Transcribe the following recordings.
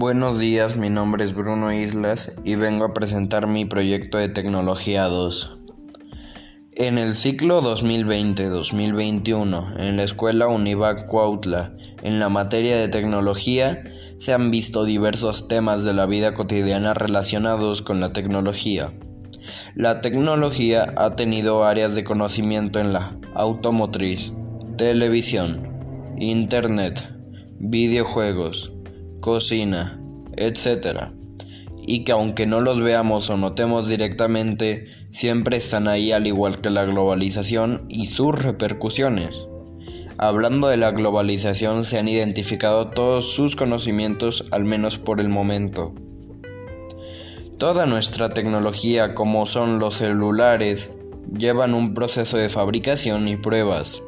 Buenos días, mi nombre es Bruno Islas y vengo a presentar mi proyecto de Tecnología 2. En el ciclo 2020-2021, en la escuela Univac Cuautla, en la materia de tecnología, se han visto diversos temas de la vida cotidiana relacionados con la tecnología. La tecnología ha tenido áreas de conocimiento en la automotriz, televisión, internet, videojuegos, cocina, etc. Y que aunque no los veamos o notemos directamente, siempre están ahí al igual que la globalización y sus repercusiones. Hablando de la globalización se han identificado todos sus conocimientos al menos por el momento. Toda nuestra tecnología como son los celulares llevan un proceso de fabricación y pruebas.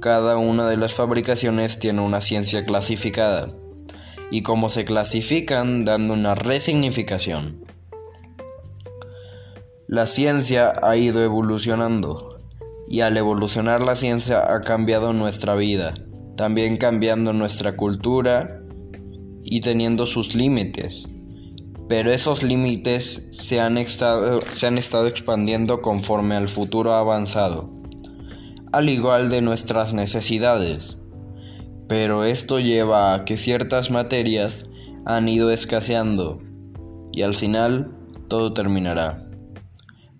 Cada una de las fabricaciones tiene una ciencia clasificada y cómo se clasifican dando una resignificación. La ciencia ha ido evolucionando y al evolucionar la ciencia ha cambiado nuestra vida, también cambiando nuestra cultura y teniendo sus límites. Pero esos límites se han, estado, se han estado expandiendo conforme al futuro avanzado, al igual de nuestras necesidades pero esto lleva a que ciertas materias han ido escaseando y al final todo terminará.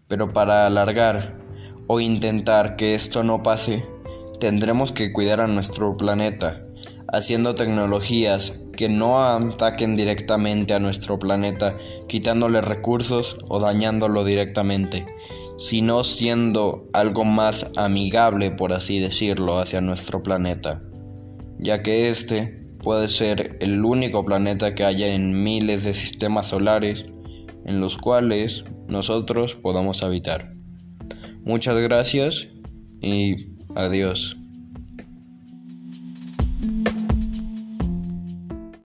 Pero para alargar o intentar que esto no pase, tendremos que cuidar a nuestro planeta, haciendo tecnologías que no ataquen directamente a nuestro planeta, quitándole recursos o dañándolo directamente, sino siendo algo más amigable, por así decirlo, hacia nuestro planeta ya que este puede ser el único planeta que haya en miles de sistemas solares en los cuales nosotros podamos habitar. Muchas gracias y adiós.